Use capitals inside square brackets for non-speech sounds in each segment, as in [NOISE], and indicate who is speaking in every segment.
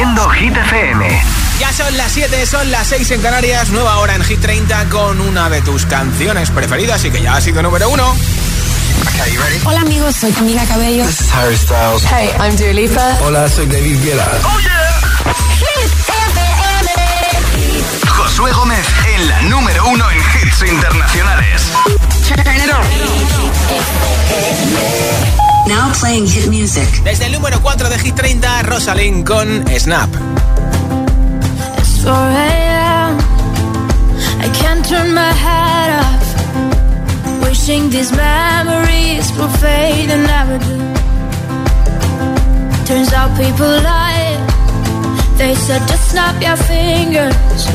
Speaker 1: haciendo Hit FM.
Speaker 2: Ya son las 7, son las 6 en Canarias, nueva hora en Hit 30 con una de tus canciones preferidas y que ya ha sido número uno.
Speaker 3: Okay, you ready?
Speaker 4: Hola amigos, soy Camila Cabello.
Speaker 3: This is Harry Styles.
Speaker 4: Hey, I'm Dua Lipa.
Speaker 5: Hola, soy David Guetta.
Speaker 1: ¡Oh, yeah! Josué Gómez en la número uno en hits internacionales.
Speaker 6: Now playing hit music.
Speaker 2: Desde el número 4 de Hit 30, Rosalind con Snap.
Speaker 7: It's 4 a.m. I can't turn my head off. Wishing these memories will fade and never do. Turns out people lie. They said just snap your fingers.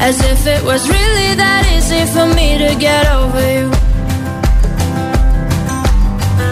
Speaker 7: As if it was really that easy for me to get over you.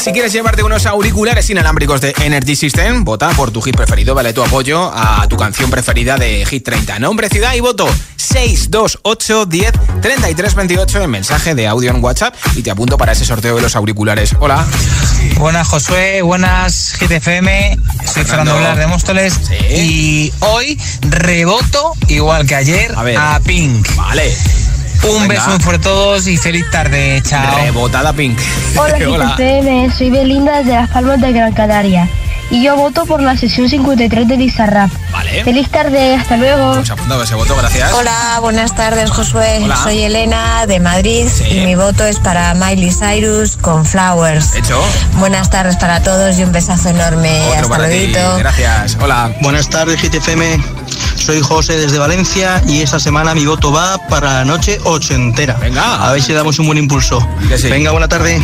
Speaker 2: Si quieres llevarte unos auriculares inalámbricos de Energy System, vota por tu hit preferido, vale tu apoyo a tu canción preferida de Hit 30. Nombre, ciudad y voto 628 10 33 en mensaje de audio en WhatsApp y te apunto para ese sorteo de los auriculares. Hola.
Speaker 5: Buenas Josué, buenas GTFM, soy Fernando Blas de Móstoles
Speaker 2: ¿Sí?
Speaker 5: y hoy reboto igual que ayer
Speaker 2: a
Speaker 5: Pink.
Speaker 2: Vale.
Speaker 5: Un beso fuerte a todos y feliz tarde. Chao.
Speaker 2: Rebotada Pink.
Speaker 6: Hola, [LAUGHS] Hola. soy Belinda desde Las Palmas de Gran Canaria
Speaker 5: y yo voto por la sesión 53 de Bizarrap.
Speaker 2: Vale.
Speaker 5: Feliz tarde, hasta luego.
Speaker 2: Apuntado ese voto, gracias.
Speaker 8: Hola, buenas tardes, Josué.
Speaker 2: Hola.
Speaker 8: Soy Elena de Madrid
Speaker 2: Sí.
Speaker 8: y mi voto es para Miley Cyrus con Flowers.
Speaker 2: Hecho.
Speaker 8: Buenas tardes para todos y un besazo enorme.
Speaker 2: Otro
Speaker 8: Hasta luego.
Speaker 2: Gracias. Hola.
Speaker 9: Buenas tardes, GTFM. Soy José desde Valencia y esta semana mi voto va para la noche ochentera.
Speaker 2: Venga.
Speaker 9: A ver si damos un buen impulso.
Speaker 2: Sí.
Speaker 9: Venga, buena tarde.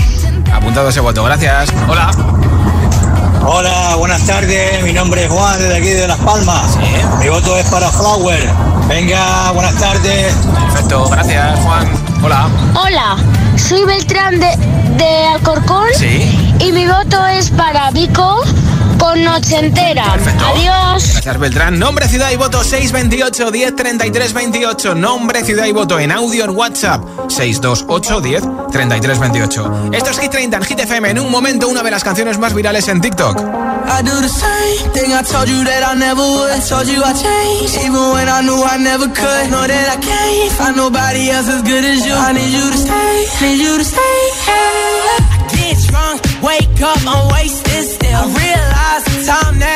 Speaker 2: Apuntado ese voto, gracias. Hola.
Speaker 10: Hola, buenas tardes. Mi nombre es Juan, desde aquí de Las Palmas.
Speaker 2: Sí.
Speaker 10: Mi voto es para Flower. Venga, buenas tardes.
Speaker 2: Perfecto, gracias, Juan. Hola.
Speaker 5: Hola, soy Beltrán de, de Alcorcón
Speaker 2: Sí.
Speaker 5: y mi voto es para Vico con Noche Entera.
Speaker 2: Perfecto.
Speaker 5: Adiós.
Speaker 2: Gracias, Beltrán. Nombre, ciudad y voto 628 10 33 28. Nombre, ciudad y voto en audio en WhatsApp 628 10 33 28. Esto es Hit 30 en Hit FM. En un momento, una de las canciones más virales en TikTok.
Speaker 11: I do the same thing I told you that I never would. Told you I changed, even when I knew I never could. Know that I can't find nobody else as good as you. I need you to stay, need you to stay. I get drunk, wake up, I'm wasted still. I realize time that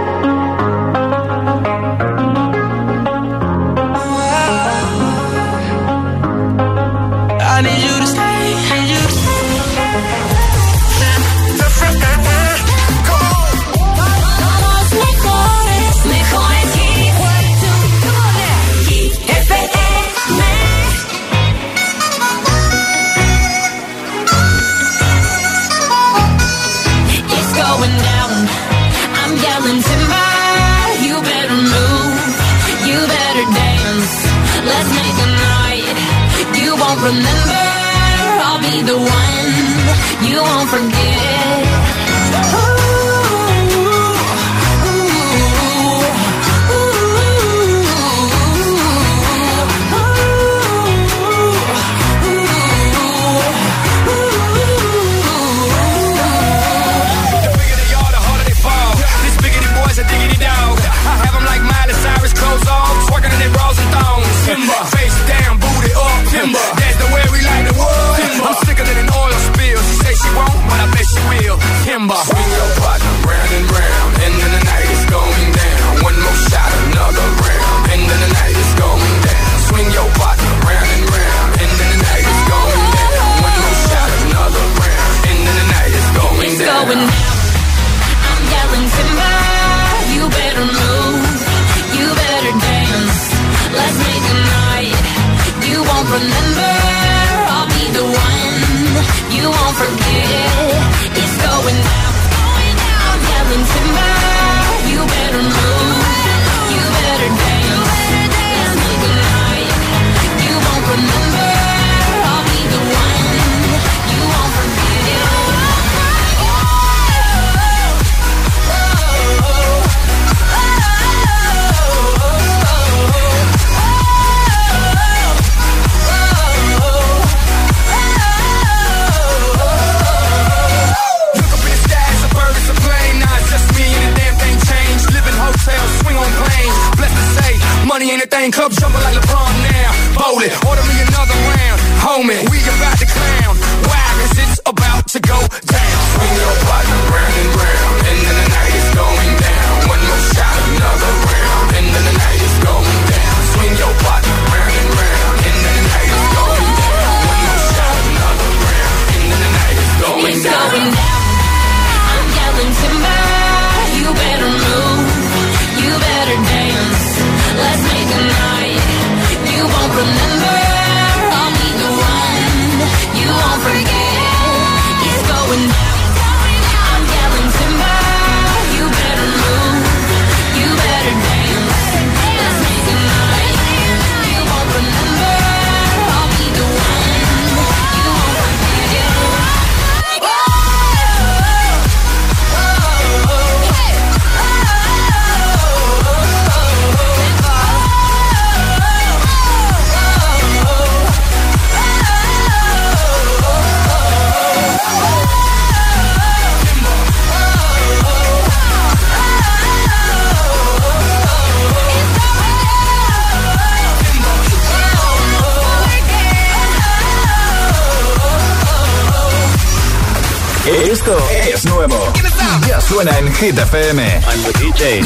Speaker 12: Hit FM.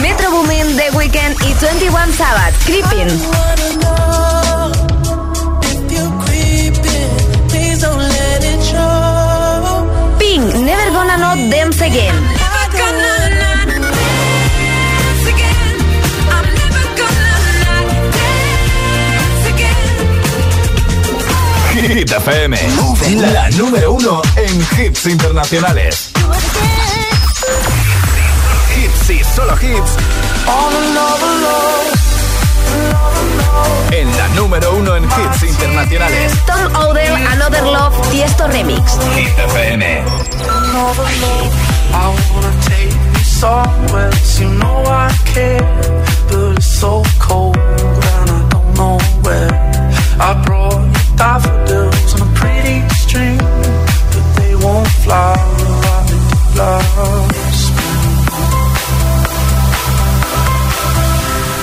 Speaker 8: Metro Boomin, The Weeknd y 21 Sabbath, Creeping. Pink, Never Gonna Not Dance Again.
Speaker 1: Hit FM. La número uno en hits internacionales. Solo hits. En la número uno en hits internacionales.
Speaker 8: Tom Odell, Another Love, Tiesto Remix.
Speaker 1: Hit FM.
Speaker 13: I wanna take you somewhere, you know I care, but it's so cold and I don't know where. I brought you daffodils on a pretty string, but they won't like they last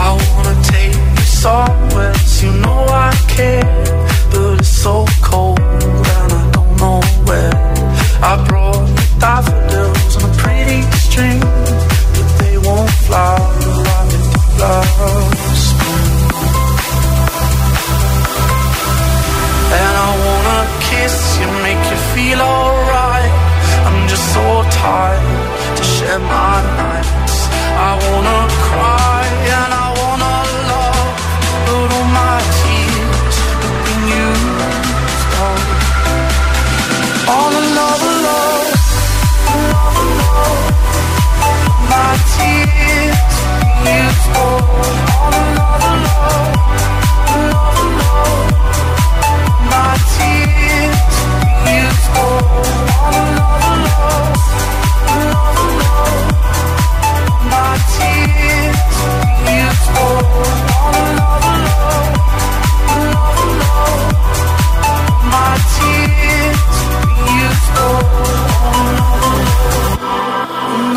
Speaker 13: I wanna take you somewhere, you know I care, but it's so so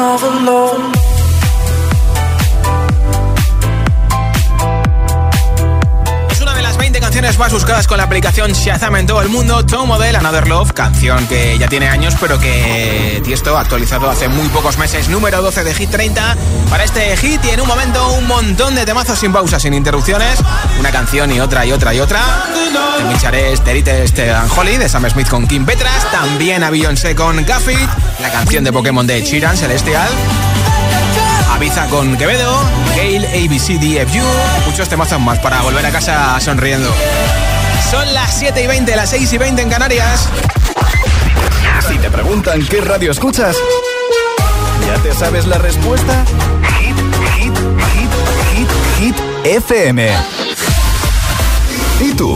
Speaker 13: overload. canciones
Speaker 2: más buscadas con la aplicación Shazam en todo el mundo, Tomo del Another Love, canción que ya tiene años, pero que Tiesto ha actualizado hace muy pocos meses, número 12 de Hit 30. Para este hit y en un momento un montón de temazos sin pausas, sin interrupciones, una canción y otra y otra y otra. También Terite este Esteban Holly de Sam Smith con Kim Petras, también a Beyoncé con Gaffey la canción de Pokémon de Chiran Celestial. Ibiza con Quevedo, Gale, ABCDFU, muchos temazos más para volver a casa sonriendo. Son las 7 y 20, las 6 y 20 en Canarias.
Speaker 1: Si te preguntan qué radio escuchas, ¿ya te sabes la respuesta? Hit, hit, hit, hit, hit, FM. ¿Y tú?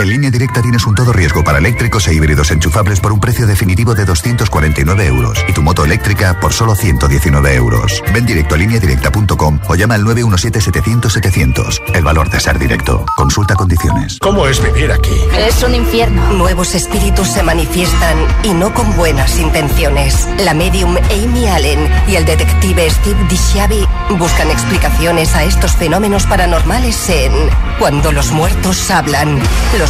Speaker 14: En línea directa tienes un todo riesgo para eléctricos e híbridos enchufables por un precio definitivo de 249 euros y tu moto eléctrica por solo 119 euros. Ven directo a lineadirecta.com o llama al 917-700-700. El valor de ser directo. Consulta condiciones.
Speaker 15: ¿Cómo es vivir aquí?
Speaker 16: Es un infierno.
Speaker 17: Nuevos espíritus se manifiestan y no con buenas intenciones. La medium Amy Allen y el detective Steve DiShiavi buscan explicaciones a estos fenómenos paranormales en Cuando los muertos hablan. Los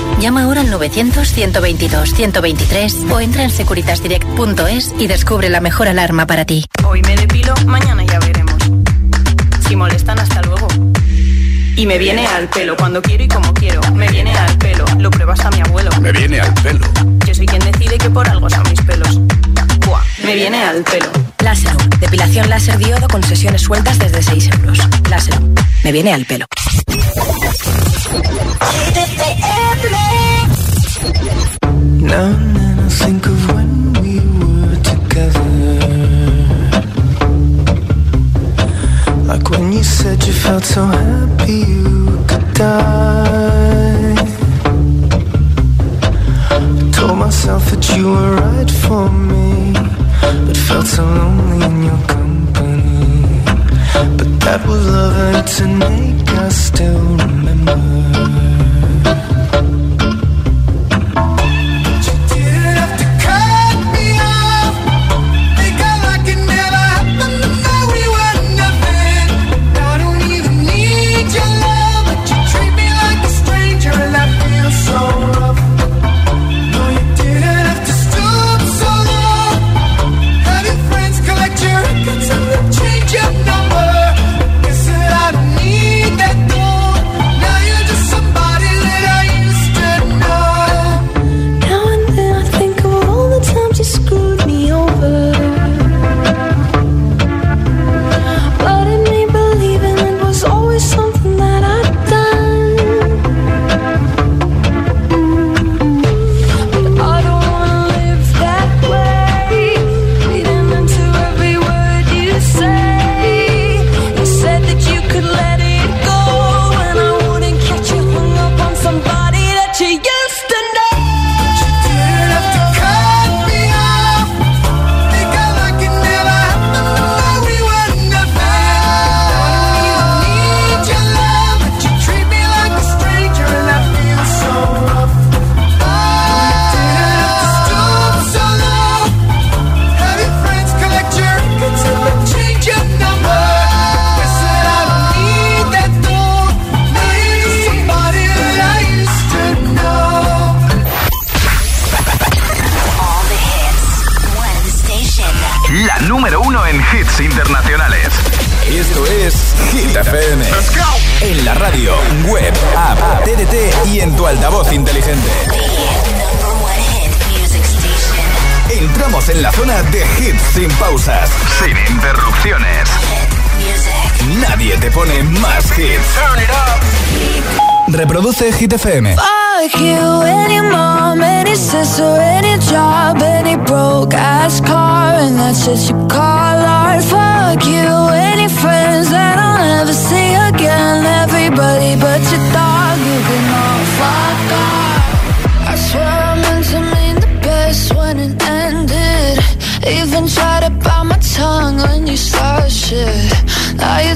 Speaker 18: Llama ahora al 900-122-123 o entra en securitasdirect.es y descubre la mejor alarma para ti.
Speaker 19: Hoy me depilo, mañana ya veremos. Si molestan, hasta luego. Y me viene al pelo cuando quiero y como quiero. Me viene al pelo, lo prueba hasta mi abuelo.
Speaker 15: Me viene al pelo.
Speaker 19: Yo soy quien decide que por algo son mis pelos. Buah, me viene al pelo.
Speaker 20: Láser, depilación láser diodo con sesiones sueltas desde 6 euros. Láser, me viene al pelo.
Speaker 13: Now and then I think of when we were together. Like when you said you felt so happy you could die. Told myself that you were right for me, but felt so lonely in your company. But that was love and to make us still remember.
Speaker 15: pone más hits. Reproduce Hit
Speaker 7: Fuck you, any mom, any sister, any job, any broke ass car, and that's just you call art. Fuck you, any friends that I'll never see again. Everybody but your dog, you can all fuck off. I swear I meant to mean the best when it ended. Even tried to bite my tongue when you start shit.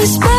Speaker 7: this.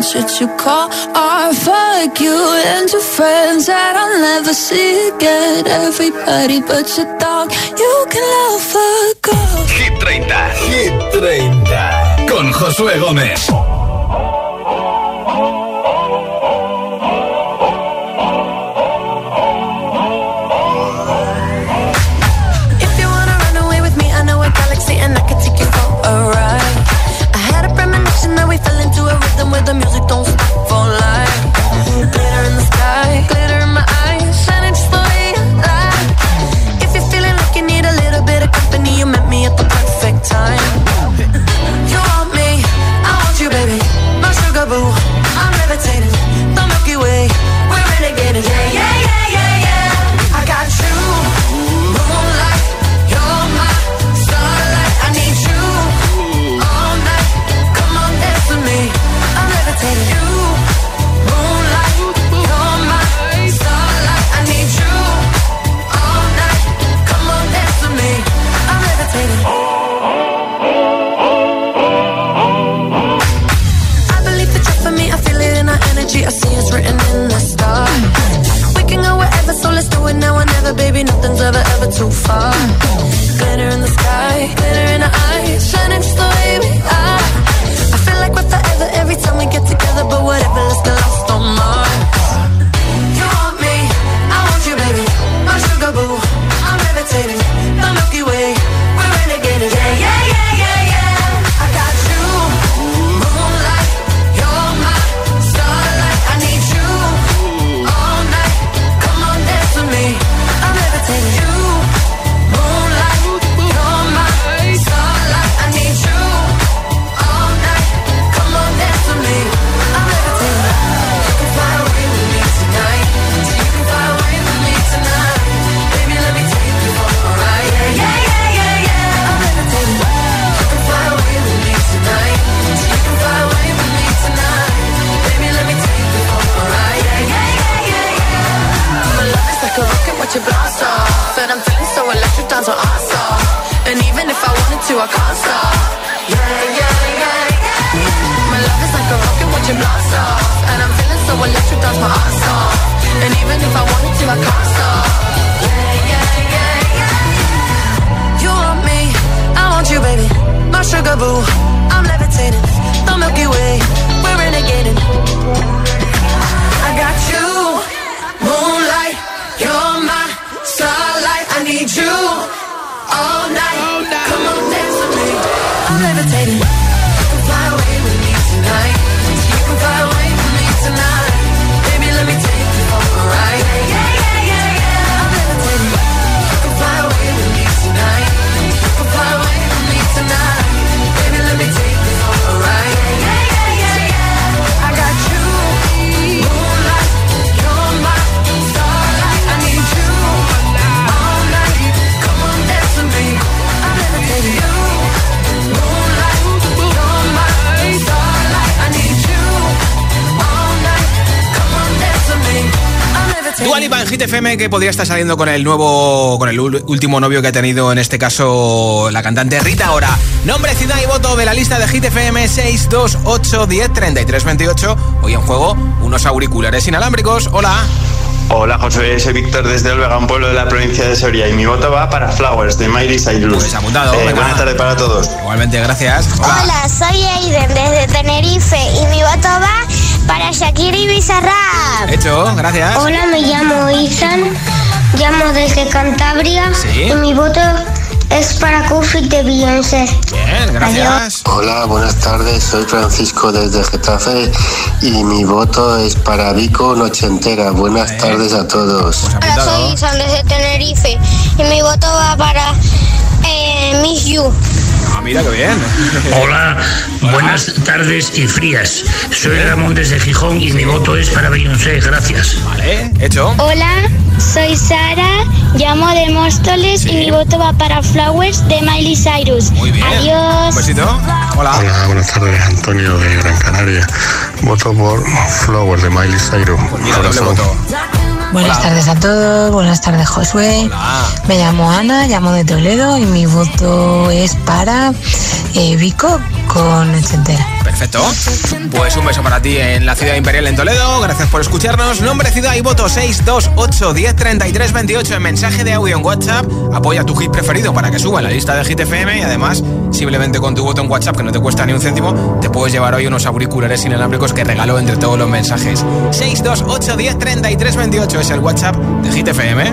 Speaker 7: answered your call Or fuck you and your friends that I'll never see again Everybody but your dog, you can love a girl.
Speaker 15: Hit 30, Hit 30 Con Josué Gómez.
Speaker 21: I
Speaker 15: can't stop. Yeah, yeah, yeah, yeah. My love is like a rocket, it blast off. And I'm feeling so my. And even if I wanted to, I can't stop. Yeah, yeah, yeah, yeah. You want me, I want you, baby. My sugar boo, I'm levitating. The Milky Way, we're renegading. I got you, moonlight, you're my starlight. I need you all night. I'm levitating. You can fly away with me tonight. You can fly away with me tonight.
Speaker 2: En Hit FM que podría estar saliendo con el nuevo, con el último novio que ha tenido en este caso la cantante Rita ahora. Nombre, ciudad y voto de la lista de Hit FM 628 10 33 28. Hoy en juego unos auriculares inalámbricos. Hola.
Speaker 16: Hola José, soy Víctor desde Olvega, un pueblo de la provincia de Soria y mi voto va para Flowers de Miley Cyrus.
Speaker 2: Pues apuntado,
Speaker 16: Eh, buena tarde para todos.
Speaker 2: Igualmente, gracias.
Speaker 6: Hola, soy Aiden desde Tenerife y mi voto va para Shakira y Bizarrap.
Speaker 2: Hecho, gracias.
Speaker 6: Hola, me llamo Ethan, llamo desde Cantabria
Speaker 2: Sí.
Speaker 6: y mi voto es para Coffee de Beyoncé.
Speaker 2: Bien, gracias.
Speaker 22: Hola, buenas tardes. Soy Francisco desde Getafe y mi voto es para Vico Nochentera. Buenas tardes a todos.
Speaker 6: Hola, soy Ethan desde Tenerife y mi voto va para eh, Miss You.
Speaker 2: Ah, mira qué bien. [LAUGHS]
Speaker 23: Hola, buenas tardes y frías. Soy Ramón desde Gijón y mi voto es para Beyoncé. Gracias.
Speaker 2: Vale, hecho.
Speaker 6: Hola, soy Sara, llamo de Móstoles y mi voto va para Flowers de Miley Cyrus.
Speaker 2: Muy bien.
Speaker 6: Adiós.
Speaker 2: Un besito. Hola.
Speaker 24: Hola, buenas tardes, Antonio de Gran Canaria. Voto por Flower de Miley Cyrus. Un abrazo.
Speaker 8: Buenas tardes a todos, buenas tardes Josué. Me llamo Ana, llamo de Toledo y mi voto es para eh, Vico con Ochentera.
Speaker 2: Perfecto. Pues un beso para ti en la ciudad imperial en Toledo. Gracias por escucharnos. Nombre, ciudad y voto 628 10 33 28 en mensaje de audio en WhatsApp. Apoya tu hit preferido para que suba en la lista de Hit FM y además, simplemente con tu voto en WhatsApp que no te cuesta ni un céntimo, te puedes llevar hoy unos auriculares inalámbricos que regalo entre todos los mensajes. 628 10 33 28 es el WhatsApp de Hit FM.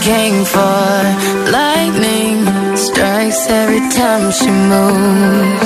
Speaker 7: came for. Lightning strikes every time she moves.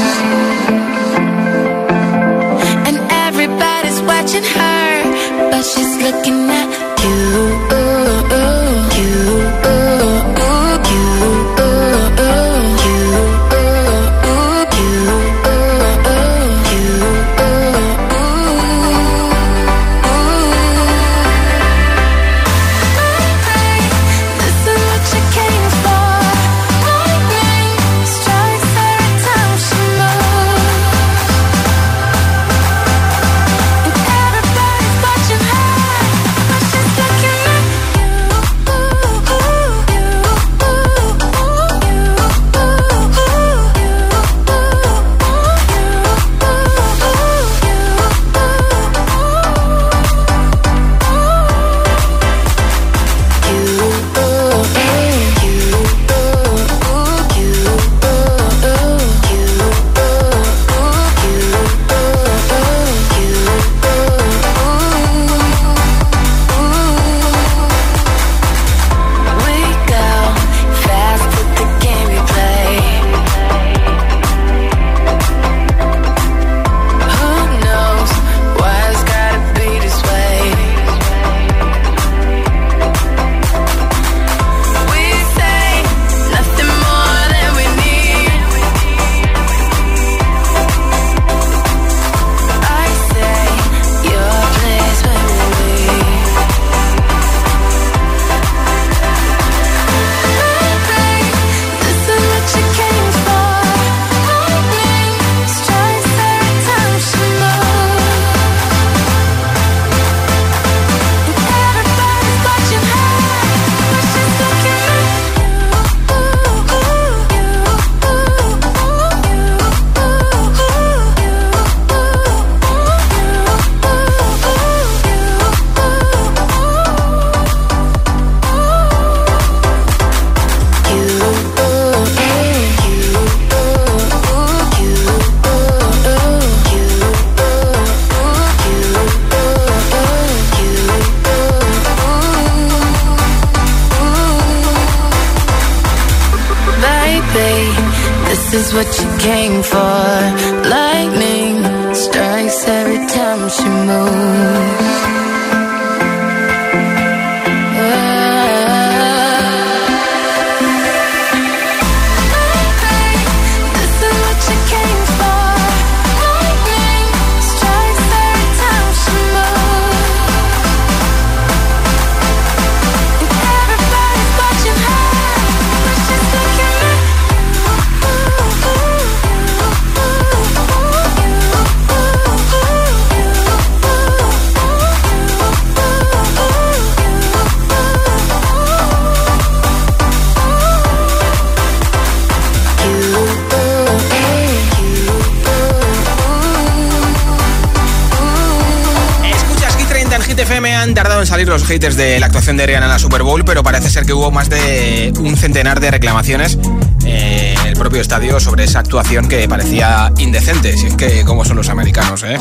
Speaker 2: Tardado en salir los haters de la actuación de Rihanna en la Super Bowl, pero parece ser que hubo más de un centenar de reclamaciones eh, en el propio estadio sobre esa actuación que parecía indecente. Si es que, como son los americanos, ¿eh?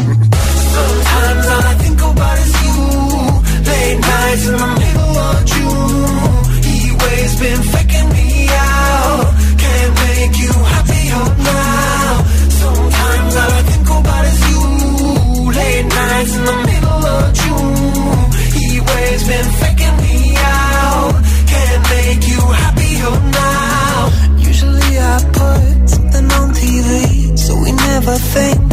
Speaker 25: Been faking me out. Can't make you happier oh, now. Usually I put something on TV, so we never think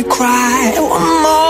Speaker 25: you cry. One more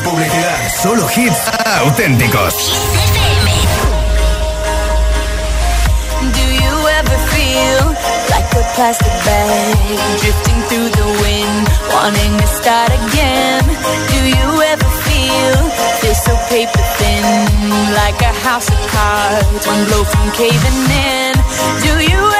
Speaker 1: publicidad. Solo hits auténticos.
Speaker 7: Do you ever feel like a plastic bag drifting through the wind, wanting to start again? Do you ever feel this so paper thin, like a house of cards, one blow from caving in? Do you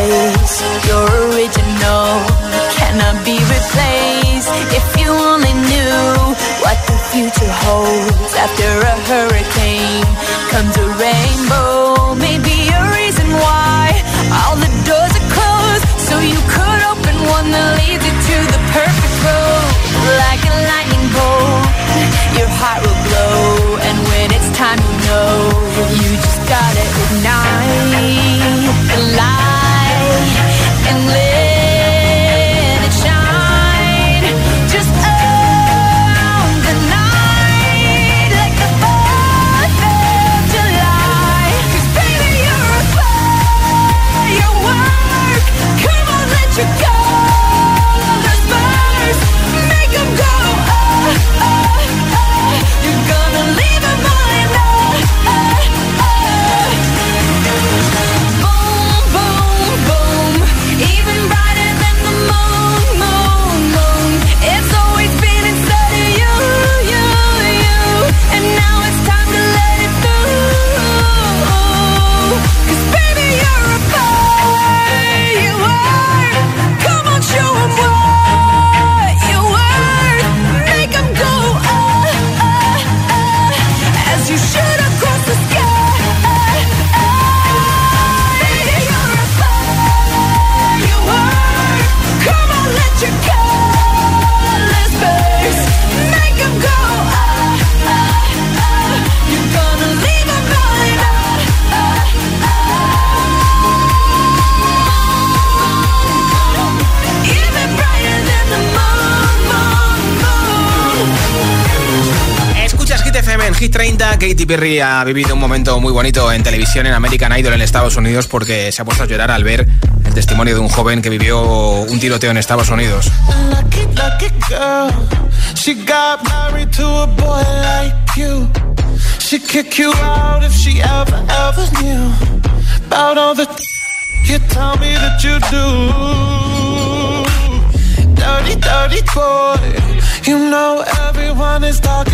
Speaker 7: place. You're
Speaker 26: original, cannot be replaced. If you only knew what the future holds after a hurricane comes a rainbow.
Speaker 2: Katy Perry ha vivido un momento muy bonito en televisión en American Idol en Estados Unidos porque se ha puesto a llorar al ver el testimonio de un joven que vivió un tiroteo en Estados Unidos. [LAUGHS]
Speaker 11: You know everyone is talking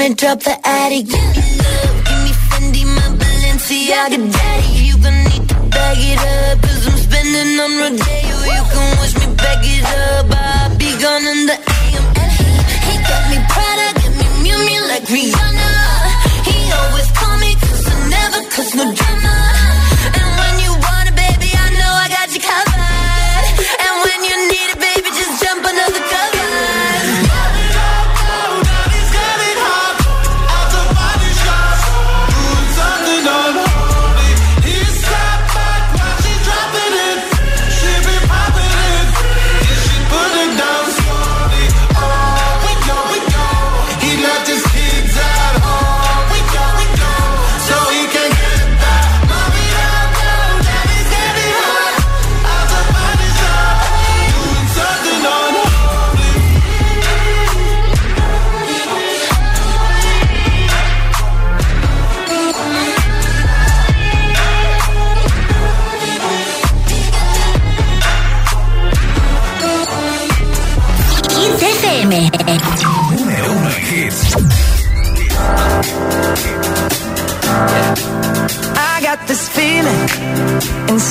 Speaker 26: wanna drop the attic. Love, give me Fendi, my Balenciaga.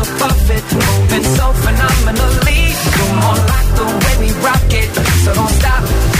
Speaker 25: above it, moving so phenomenally. Come on, like the way we rock it, so don't stop.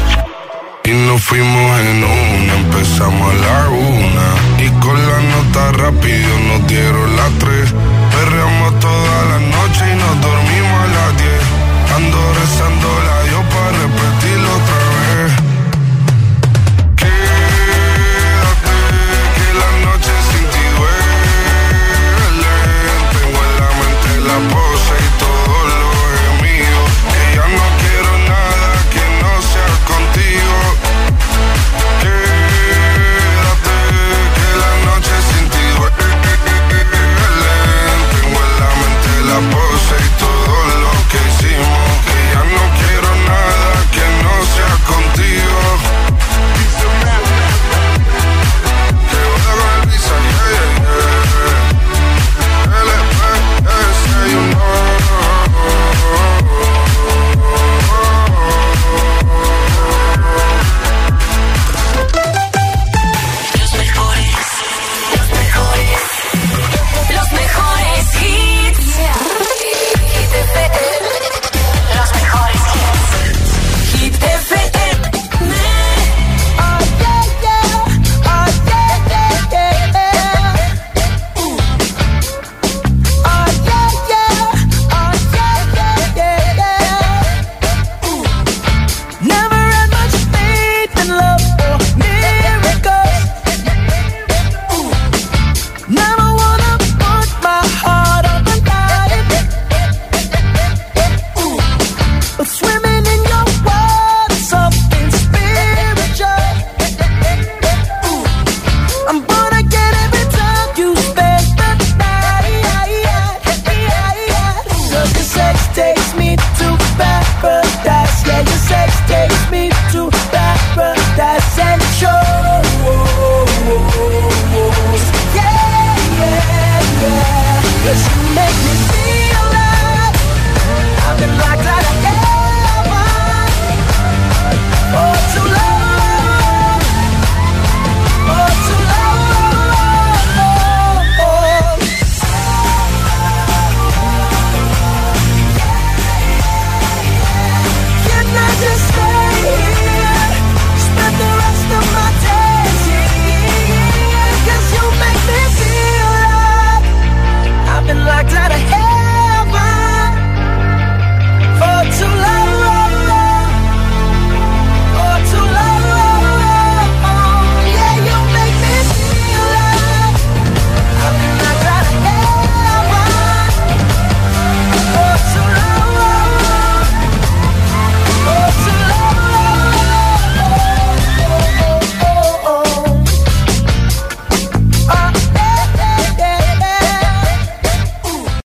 Speaker 27: nos fuimos en una, empezamos a la una. Y con la nota rápido nos dieron las tres.